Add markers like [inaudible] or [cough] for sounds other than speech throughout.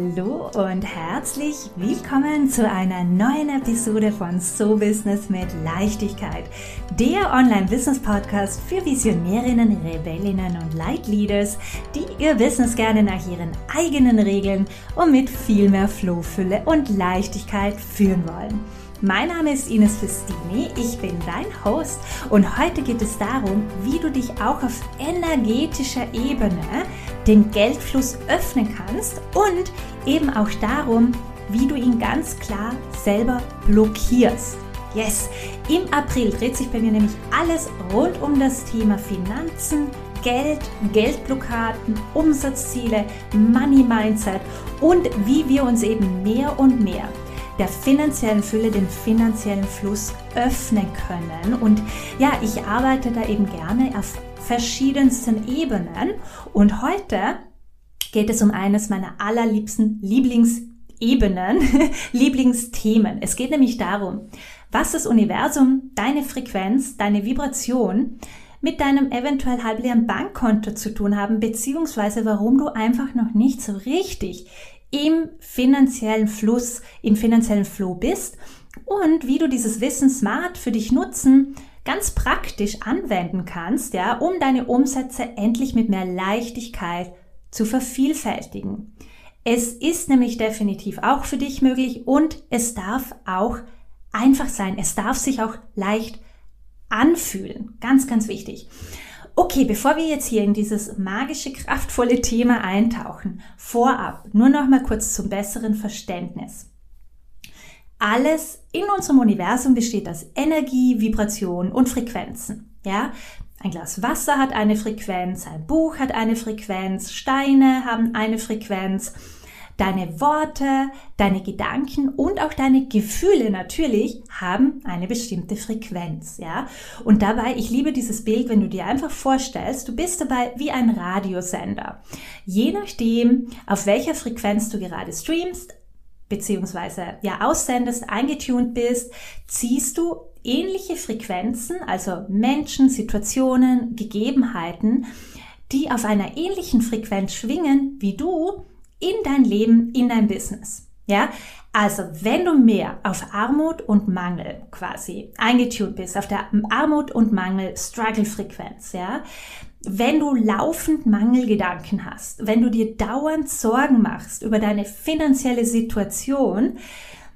Hallo und herzlich willkommen zu einer neuen Episode von So Business mit Leichtigkeit, der Online-Business-Podcast für Visionärinnen, Rebellinnen und Leitleaders, die ihr Business gerne nach ihren eigenen Regeln und mit viel mehr Flohfülle und Leichtigkeit führen wollen. Mein Name ist Ines Festini, ich bin dein Host und heute geht es darum, wie du dich auch auf energetischer Ebene den Geldfluss öffnen kannst und eben auch darum, wie du ihn ganz klar selber blockierst. Yes, im April dreht sich bei mir nämlich alles rund um das Thema Finanzen, Geld, Geldblockaden, Umsatzziele, Money Mindset und wie wir uns eben mehr und mehr der finanziellen Fülle den finanziellen Fluss öffnen können. Und ja, ich arbeite da eben gerne auf verschiedensten Ebenen. Und heute geht es um eines meiner allerliebsten Lieblingsebenen, [laughs] Lieblingsthemen. Es geht nämlich darum, was das Universum, deine Frequenz, deine Vibration mit deinem eventuell halbleeren Bankkonto zu tun haben, beziehungsweise warum du einfach noch nicht so richtig im finanziellen Fluss, im finanziellen Flow bist und wie du dieses Wissen smart für dich nutzen, ganz praktisch anwenden kannst, ja, um deine Umsätze endlich mit mehr Leichtigkeit zu vervielfältigen. Es ist nämlich definitiv auch für dich möglich und es darf auch einfach sein. Es darf sich auch leicht anfühlen. Ganz, ganz wichtig. Okay, bevor wir jetzt hier in dieses magische, kraftvolle Thema eintauchen, vorab nur noch mal kurz zum besseren Verständnis. Alles in unserem Universum besteht aus Energie, Vibration und Frequenzen. Ja, ein Glas Wasser hat eine Frequenz, ein Buch hat eine Frequenz, Steine haben eine Frequenz, Deine Worte, deine Gedanken und auch deine Gefühle natürlich haben eine bestimmte Frequenz, ja. Und dabei, ich liebe dieses Bild, wenn du dir einfach vorstellst, du bist dabei wie ein Radiosender. Je nachdem, auf welcher Frequenz du gerade streamst, beziehungsweise ja aussendest, eingetunt bist, ziehst du ähnliche Frequenzen, also Menschen, Situationen, Gegebenheiten, die auf einer ähnlichen Frequenz schwingen wie du, in dein Leben, in dein Business. Ja, also wenn du mehr auf Armut und Mangel quasi eingetunt bist, auf der Armut und Mangel Struggle Frequenz, ja, wenn du laufend Mangelgedanken hast, wenn du dir dauernd Sorgen machst über deine finanzielle Situation,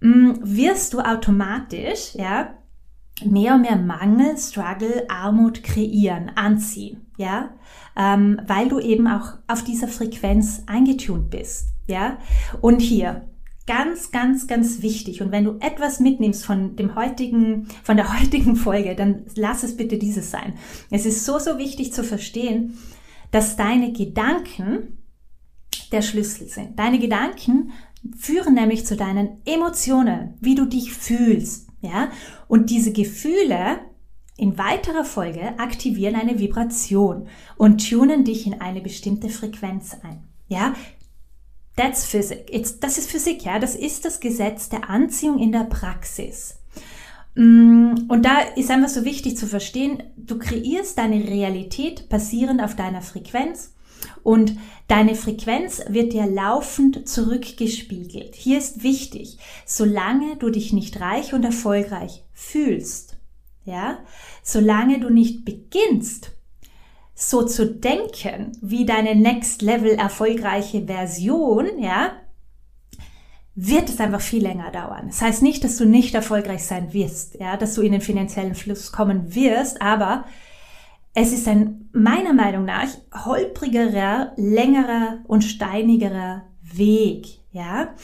mm, wirst du automatisch, ja, mehr und mehr Mangel, Struggle, Armut kreieren, anziehen, ja, ähm, weil du eben auch auf dieser Frequenz eingetunt bist, ja. Und hier ganz, ganz, ganz wichtig. Und wenn du etwas mitnimmst von dem heutigen, von der [laughs] heutigen Folge, dann lass es bitte dieses sein. Es ist so, so wichtig zu verstehen, dass deine Gedanken der Schlüssel sind. Deine Gedanken führen nämlich zu deinen Emotionen, wie du dich fühlst, ja? Und diese Gefühle in weiterer Folge aktivieren eine Vibration und tunen dich in eine bestimmte Frequenz ein. Ja? That's Physik. It's, das ist Physik, ja. Das ist das Gesetz der Anziehung in der Praxis. Mm, und da ist einfach so wichtig zu verstehen, du kreierst deine Realität basierend auf deiner Frequenz und deine Frequenz wird dir laufend zurückgespiegelt. Hier ist wichtig, solange du dich nicht reich und erfolgreich fühlst, ja, solange du nicht beginnst, so zu denken wie deine Next Level erfolgreiche Version, ja, wird es einfach viel länger dauern. Das heißt nicht, dass du nicht erfolgreich sein wirst, ja, dass du in den finanziellen Fluss kommen wirst, aber es ist ein meiner Meinung nach holprigerer, längerer und steinigerer Weg. Ja,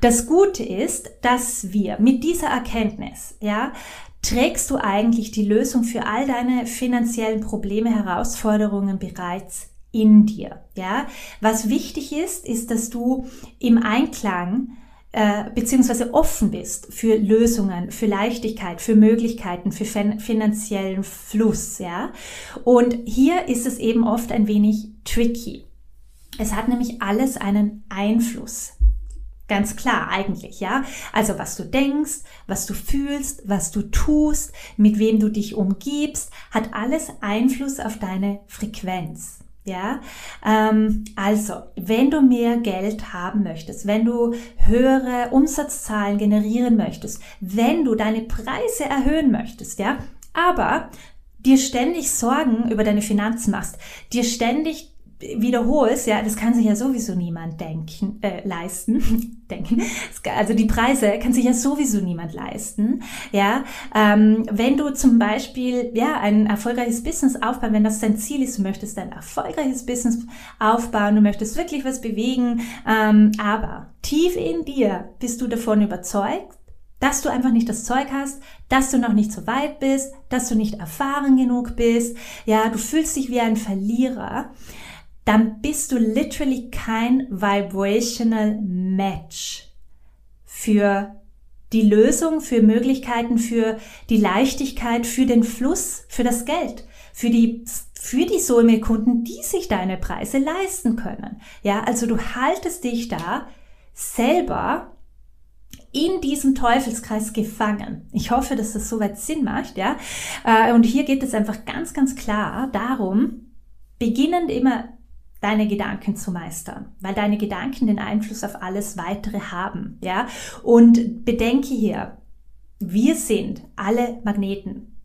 das Gute ist, dass wir mit dieser Erkenntnis, ja, trägst du eigentlich die Lösung für all deine finanziellen Probleme, Herausforderungen bereits in dir. Ja, was wichtig ist, ist, dass du im Einklang äh, beziehungsweise offen bist für Lösungen, für Leichtigkeit, für Möglichkeiten, für finanziellen Fluss, ja. Und hier ist es eben oft ein wenig tricky. Es hat nämlich alles einen Einfluss. Ganz klar eigentlich, ja. Also was du denkst, was du fühlst, was du tust, mit wem du dich umgibst, hat alles Einfluss auf deine Frequenz. Ja, ähm, also wenn du mehr Geld haben möchtest, wenn du höhere Umsatzzahlen generieren möchtest, wenn du deine Preise erhöhen möchtest, ja, aber dir ständig Sorgen über deine Finanzen machst, dir ständig wiederholst, ja, das kann sich ja sowieso niemand denken, äh, leisten. [laughs] denken. Also die Preise kann sich ja sowieso niemand leisten. Ja, ähm, wenn du zum Beispiel ja ein erfolgreiches Business aufbauen, wenn das dein Ziel ist, du möchtest ein erfolgreiches Business aufbauen, du möchtest wirklich was bewegen, ähm, aber tief in dir bist du davon überzeugt, dass du einfach nicht das Zeug hast, dass du noch nicht so weit bist, dass du nicht erfahren genug bist, ja, du fühlst dich wie ein Verlierer, dann bist du literally kein vibrational match für die Lösung, für Möglichkeiten, für die Leichtigkeit, für den Fluss, für das Geld, für die für die Soulmate-Kunden, die sich deine Preise leisten können. Ja, also du haltest dich da selber in diesem Teufelskreis gefangen. Ich hoffe, dass das soweit Sinn macht, ja. Äh, und hier geht es einfach ganz, ganz klar darum, beginnend immer deine Gedanken zu meistern, weil deine Gedanken den Einfluss auf alles weitere haben, ja? Und bedenke hier, wir sind alle Magneten.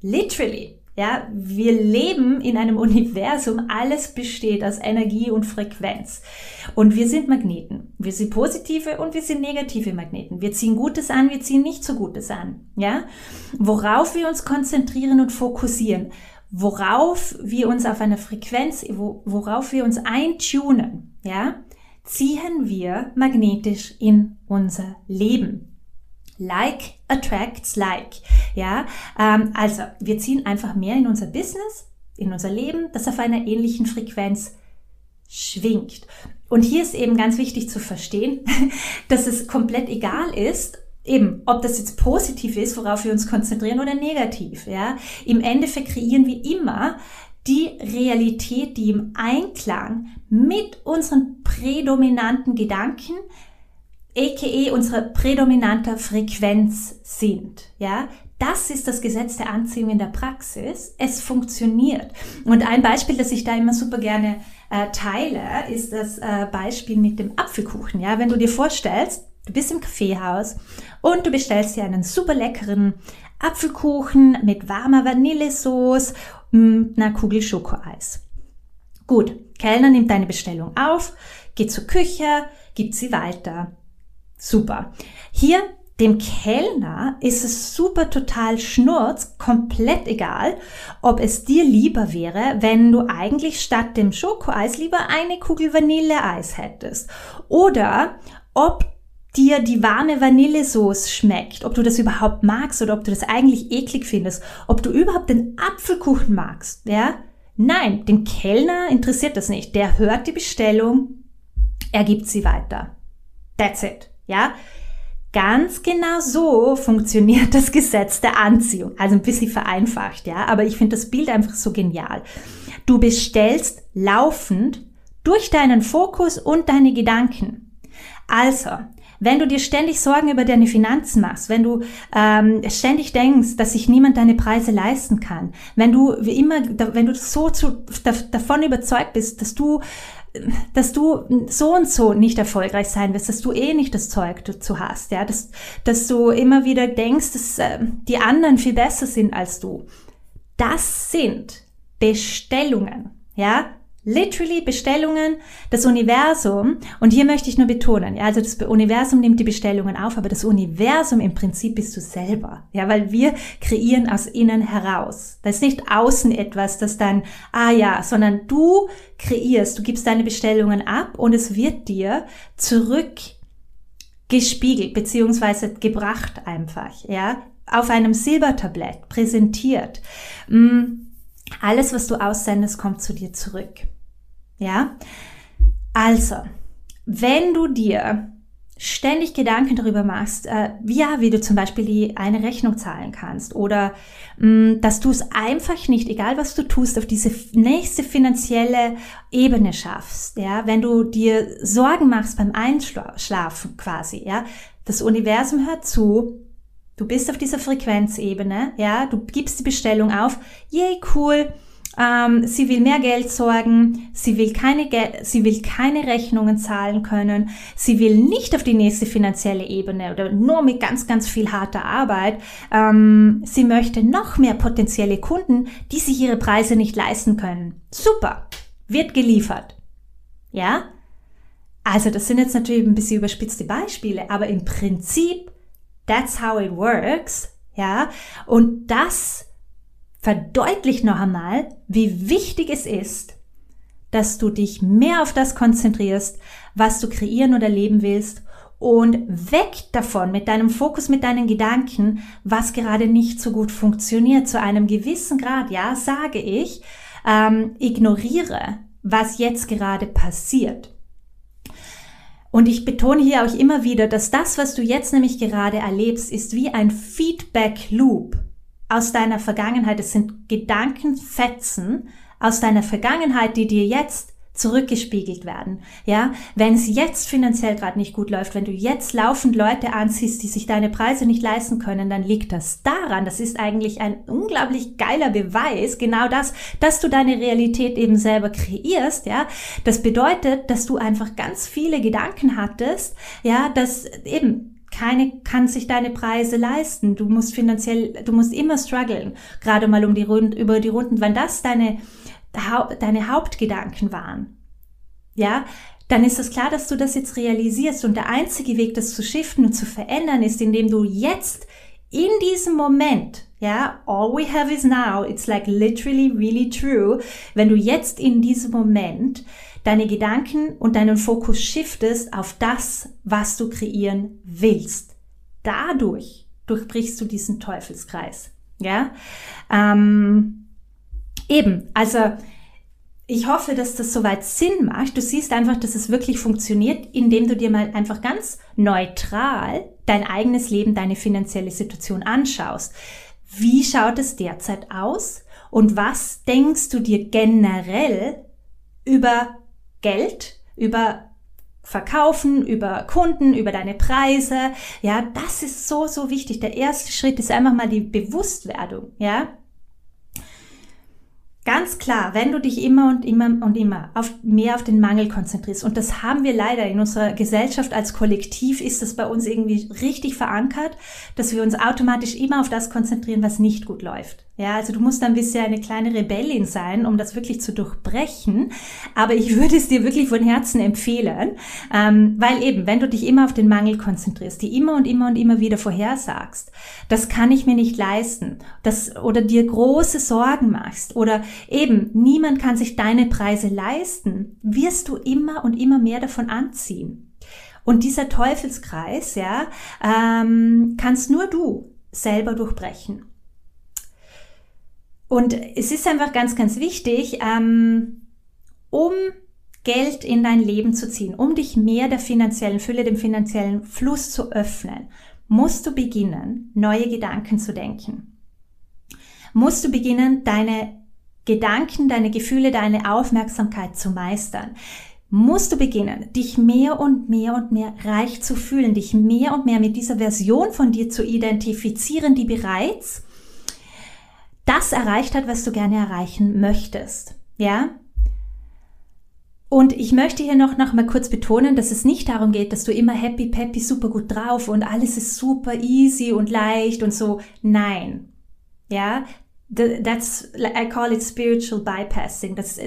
Literally. Ja, wir leben in einem [laughs] Universum, alles besteht aus Energie und Frequenz. Und wir sind Magneten. Wir sind positive und wir sind negative Magneten. Wir ziehen Gutes an, wir ziehen nicht so Gutes an. Ja, worauf wir uns konzentrieren und fokussieren worauf wir uns auf einer Frequenz, worauf wir uns eintunen, ja, ziehen wir magnetisch in unser Leben. Like attracts like, ja. Ähm, also wir ziehen einfach mehr in unser Business, in unser Leben, das auf einer ähnlichen Frequenz schwingt. Und hier ist eben ganz wichtig zu verstehen, [laughs] dass es komplett egal ist, eben, ob das jetzt positiv ist, worauf wir uns konzentrieren oder negativ, ja. Im Endeffekt kreieren wir immer die Realität, die im Einklang mit unseren prädominanten Gedanken, aka unserer prädominanter Frequenz sind, ja. Das ist das Gesetz der Anziehung in der Praxis. Es funktioniert. Und ein Beispiel, das ich da immer super gerne äh, teile, ist das äh, Beispiel mit dem Apfelkuchen. Ja, wenn du dir vorstellst, Du bist im Kaffeehaus und du bestellst dir einen super leckeren Apfelkuchen mit warmer Vanillesauce und einer Kugel Schokoeis. Gut, Kellner nimmt deine Bestellung auf, geht zur Küche, gibt sie weiter. Super. Hier dem Kellner ist es super total schnurz, komplett egal, ob es dir lieber wäre, wenn du eigentlich statt dem Schokoeis lieber eine Kugel Vanilleeis hättest. Oder ob dir die warme Vanillesoße schmeckt, ob du das überhaupt magst oder ob du das eigentlich eklig findest, ob du überhaupt den Apfelkuchen magst, ja? Nein, den Kellner interessiert das nicht. Der hört die Bestellung, er gibt sie weiter. That's it, ja? Ganz genau so funktioniert das Gesetz der Anziehung. Also ein bisschen vereinfacht, ja, aber ich finde das Bild einfach so genial. Du bestellst laufend durch deinen Fokus und deine Gedanken. Also, wenn du dir ständig Sorgen über deine Finanzen machst, wenn du ähm, ständig denkst, dass sich niemand deine Preise leisten kann, wenn du wie immer, wenn du so zu, davon überzeugt bist, dass du dass du so und so nicht erfolgreich sein wirst, dass du eh nicht das Zeug dazu hast, ja, dass, dass du immer wieder denkst, dass äh, die anderen viel besser sind als du. Das sind Bestellungen, ja, literally Bestellungen, das Universum, und hier möchte ich nur betonen, ja, also das Universum nimmt die Bestellungen auf, aber das Universum im Prinzip bist du selber, ja, weil wir kreieren aus innen heraus. Da ist nicht außen etwas, das dann, ah ja, sondern du kreierst, du gibst deine Bestellungen ab und es wird dir zurück gespiegelt, beziehungsweise gebracht einfach, ja, auf einem Silbertablett präsentiert. Mm, alles, was du aussendest, kommt zu dir zurück. Ja? Also, wenn du dir ständig Gedanken darüber machst, äh, ja, wie du zum Beispiel die eine Rechnung zahlen kannst oder mh, mm, dass du es einfach nicht, egal was du tust, auf diese nächste finanzielle Ebene schaffst, ja, wenn du dir Sorgen machst beim Einschlafen quasi, ja, das Universum hört zu, du bist auf dieser Frequenzebene, ja, du gibst die Bestellung auf, yay, cool, ähm, sie will mehr Geld sorgen, sie will keine, Gel sie will keine Rechnungen zahlen können, sie will nicht auf die nächste finanzielle Ebene oder nur mit ganz, ganz viel harter Arbeit. Ähm, sie möchte noch mehr potenzielle Kunden, die sich ihre Preise nicht leisten können. Super, wird geliefert. Ja? Also das sind jetzt natürlich ein bisschen überspitzte Beispiele, aber im Prinzip, that's how it works. Ja? Und das verdeutlicht noch einmal, wie wichtig es ist, dass du dich mehr auf das konzentrierst, was du kreieren oder leben willst und weg davon mit deinem Fokus, mit deinen Gedanken, was gerade nicht so gut funktioniert. Zu einem gewissen Grad, ja, sage ich, ähm, ignoriere, was jetzt gerade passiert. Und ich betone hier auch immer wieder, dass das, was du jetzt nämlich gerade erlebst, ist wie ein Feedback Loop aus deiner Vergangenheit. Es sind Gedankenfetzen aus deiner Vergangenheit, die dir jetzt zurückgespiegelt werden. Ja, wenn es jetzt finanziell gerade nicht gut läuft, wenn du jetzt laufend Leute anziehst, die sich deine Preise nicht leisten können, dann liegt das daran. Das ist eigentlich ein unglaublich geiler Beweis, genau das, dass du deine Realität eben selber kreierst. Ja, das bedeutet, dass du einfach ganz viele Gedanken hattest. Ja, dass eben keine kann sich deine Preise leisten. Du musst finanziell, du musst immer strugglen, gerade mal um die Rund, über die Runden. Wenn das deine, deine Hauptgedanken waren, ja, dann ist es klar, dass du das jetzt realisierst. Und der einzige Weg, das zu shiften und zu verändern, ist, indem du jetzt in diesem Moment, ja, all we have is now, it's like literally really true, wenn du jetzt in diesem Moment deine Gedanken und deinen Fokus shiftest auf das, was du kreieren willst. Dadurch durchbrichst du diesen Teufelskreis. Ja, ähm, eben. Also ich hoffe, dass das soweit Sinn macht. Du siehst einfach, dass es wirklich funktioniert, indem du dir mal einfach ganz neutral dein eigenes Leben, deine finanzielle Situation anschaust. Wie schaut es derzeit aus? Und was denkst du dir generell über Geld, über Verkaufen, über Kunden, über deine Preise. Ja, das ist so, so wichtig. Der erste Schritt ist einfach mal die Bewusstwerdung. Ja, Ganz klar, wenn du dich immer und immer und immer auf, mehr auf den Mangel konzentrierst, und das haben wir leider in unserer Gesellschaft als Kollektiv, ist das bei uns irgendwie richtig verankert, dass wir uns automatisch immer auf das konzentrieren, was nicht gut läuft. Ja, also du musst ein bisschen eine kleine Rebellin sein, um das wirklich zu durchbrechen. Aber ich würde es dir wirklich von Herzen empfehlen, ähm, weil eben, wenn du dich immer auf den Mangel konzentrierst, die immer und immer und immer wieder vorhersagst, das kann ich mir nicht leisten, das oder dir große Sorgen machst oder eben niemand kann sich deine Preise leisten, wirst du immer und immer mehr davon anziehen. Und dieser Teufelskreis, ja, ähm, kannst nur du selber durchbrechen. Und es ist einfach ganz, ganz wichtig, ähm, um Geld in dein Leben zu ziehen, um dich mehr der finanziellen Fülle, dem finanziellen Fluss zu öffnen, musst du beginnen, neue Gedanken zu denken. Musst du beginnen, deine Gedanken, deine Gefühle, deine Aufmerksamkeit zu meistern. Musst du beginnen, dich mehr und mehr und mehr reich zu fühlen, dich mehr und mehr mit dieser Version von dir zu identifizieren, die bereits das erreicht hat, was du gerne erreichen möchtest. Ja? Und ich möchte hier noch, noch mal kurz betonen, dass es nicht darum geht, dass du immer happy, peppy, super gut drauf und alles ist super easy und leicht und so. Nein. Ja, That's, I call it spiritual bypassing. Das,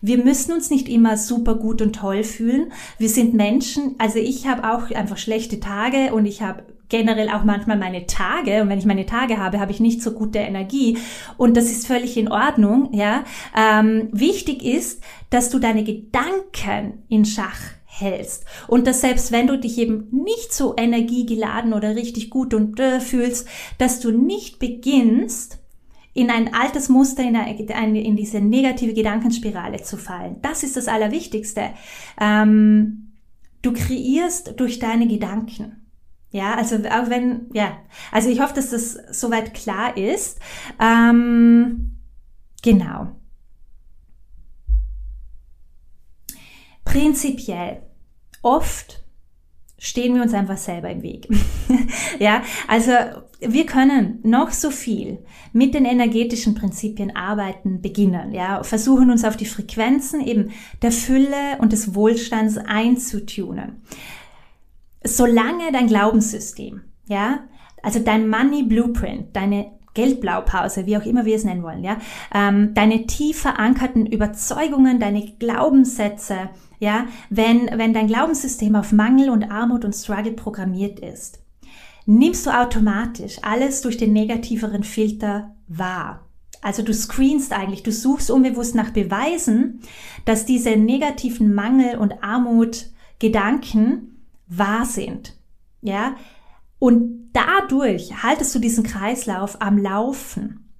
wir müssen uns nicht immer super gut und toll fühlen. Wir sind Menschen. Also ich habe auch einfach schlechte Tage und ich habe generell auch manchmal meine Tage. Und wenn ich meine Tage habe, habe ich nicht so gute Energie. Und das ist völlig in Ordnung. Ja, ähm, wichtig ist, dass du deine Gedanken in Schach hältst. Und dass selbst wenn du dich eben nicht so energiegeladen oder richtig gut und äh, fühlst, dass du nicht beginnst, in ein altes Muster, in, eine, in diese negative Gedankenspirale zu fallen. Das ist das Allerwichtigste. Ähm, du kreierst durch deine Gedanken. Ja, also auch wenn, ja, also ich hoffe, dass das soweit klar ist. Ähm, genau. Prinzipiell, oft stehen wir uns einfach selber im Weg. [laughs] ja, also wir können noch so viel mit den energetischen Prinzipien arbeiten, beginnen, ja, versuchen uns auf die Frequenzen eben der Fülle und des Wohlstands einzutunen. Solange dein Glaubenssystem, ja, also dein Money Blueprint, deine Geldblaupause, wie auch immer wir es nennen wollen, ja, ähm, deine tief verankerten Überzeugungen, deine Glaubenssätze, ja, wenn, wenn dein Glaubenssystem auf Mangel und Armut und Struggle programmiert ist, nimmst du automatisch alles durch den negativeren Filter wahr. Also du screenst eigentlich, du suchst unbewusst nach Beweisen, dass diese negativen Mangel- und Armut-Gedanken wahr sind. Ja? Und dadurch haltest du diesen Kreislauf am Laufen.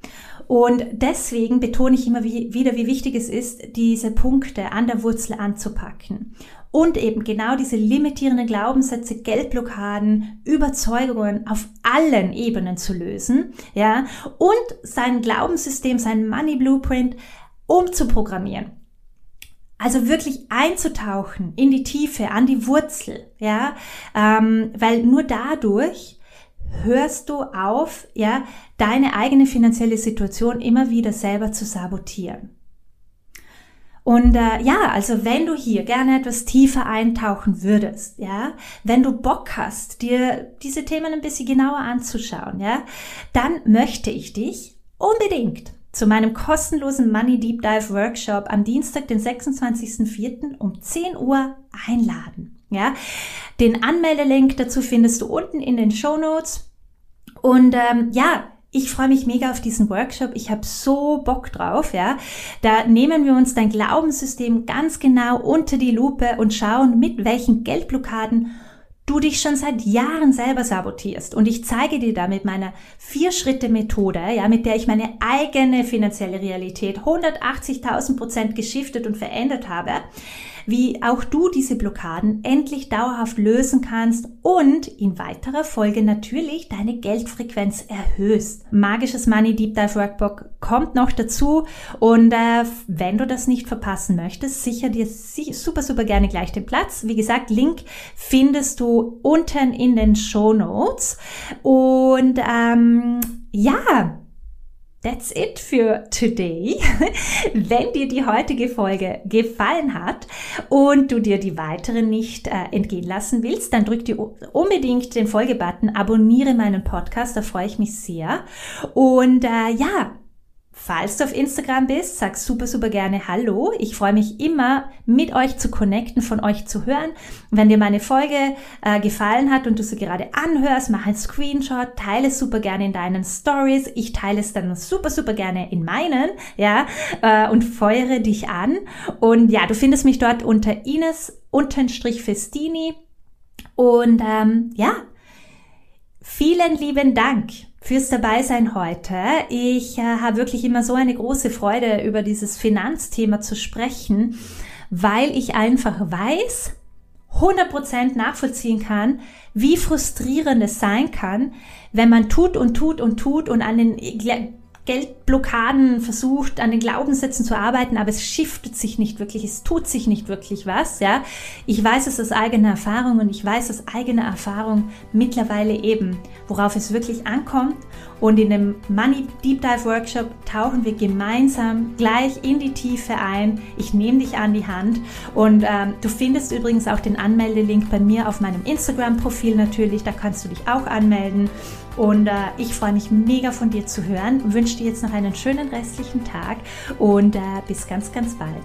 Und deswegen betone ich immer wieder, wie wichtig es ist, diese Punkte an der Wurzel anzupacken und eben genau diese limitierenden Glaubenssätze, Geldblockaden, Überzeugungen auf allen Ebenen zu lösen, ja, und sein Glaubenssystem, sein Money Blueprint umzuprogrammieren. Also wirklich einzutauchen in die Tiefe, an die Wurzel, ja, ähm, weil nur dadurch hörst du auf, ja, deine eigene finanzielle Situation immer wieder selber zu sabotieren. Und äh, ja, also wenn du hier gerne etwas tiefer eintauchen würdest, ja, wenn du Bock hast, dir diese Themen ein bisschen genauer anzuschauen, ja, dann möchte ich dich unbedingt zu meinem kostenlosen Money Deep Dive Workshop am Dienstag, den 26.04. um 10 Uhr einladen. Ja, den Anmeldelink dazu findest du unten in den Show Notes. Und ähm, ja, ich freue mich mega auf diesen Workshop. Ich habe so Bock drauf, ja. Da nehmen wir uns dein Glaubenssystem ganz genau unter die Lupe und schauen, mit welchen Geldblockaden du dich schon seit Jahren selber sabotierst. Und ich zeige dir da mit meiner Vier-Schritte-Methode, ja, mit der ich meine eigene finanzielle Realität 180.000 Prozent geschiftet und verändert habe, wie auch du diese Blockaden endlich dauerhaft lösen kannst und in weiterer Folge natürlich deine Geldfrequenz erhöhst. Magisches Money Deep Dive Workbook kommt noch dazu und äh, wenn du das nicht verpassen möchtest, sicher dir super, super gerne gleich den Platz. Wie gesagt, Link findest du unten in den Show Notes und ähm, ja, That's it für today. [laughs] Wenn dir die heutige Folge gefallen hat und du dir die weiteren nicht äh, entgehen lassen willst, dann drück dir unbedingt den Folgebutton, abonniere meinen Podcast, da freue ich mich sehr. Und äh, ja, Falls du auf Instagram bist, sag super, super gerne Hallo. Ich freue mich immer, mit euch zu connecten, von euch zu hören. Wenn dir meine Folge äh, gefallen hat und du sie gerade anhörst, mach einen Screenshot, teile es super gerne in deinen Stories. Ich teile es dann super, super gerne in meinen, ja, äh, und feuere dich an. Und ja, du findest mich dort unter Ines unterstrich Festini. Und ähm, ja, vielen lieben Dank fürs Dabeisein heute. Ich äh, habe wirklich immer so eine große Freude, über dieses Finanzthema zu sprechen, weil ich einfach weiß, 100% nachvollziehen kann, wie frustrierend es sein kann, wenn man tut und tut und tut und an den Geldblockaden versucht, an den Glaubenssätzen zu arbeiten, aber es shiftet sich nicht wirklich, es tut sich nicht wirklich was, ja. Ich weiß es aus eigener Erfahrung und ich weiß aus eigener Erfahrung mittlerweile eben, worauf es wirklich ankommt. Und in dem Money Deep Dive Workshop tauchen wir gemeinsam gleich in die Tiefe ein. Ich nehme dich an die Hand und ähm, du findest übrigens auch den Anmeldelink bei mir auf meinem Instagram-Profil natürlich. Da kannst du dich auch anmelden. Und äh, ich freue mich mega von dir zu hören. Wünsche dir jetzt noch einen schönen restlichen Tag und äh, bis ganz, ganz bald.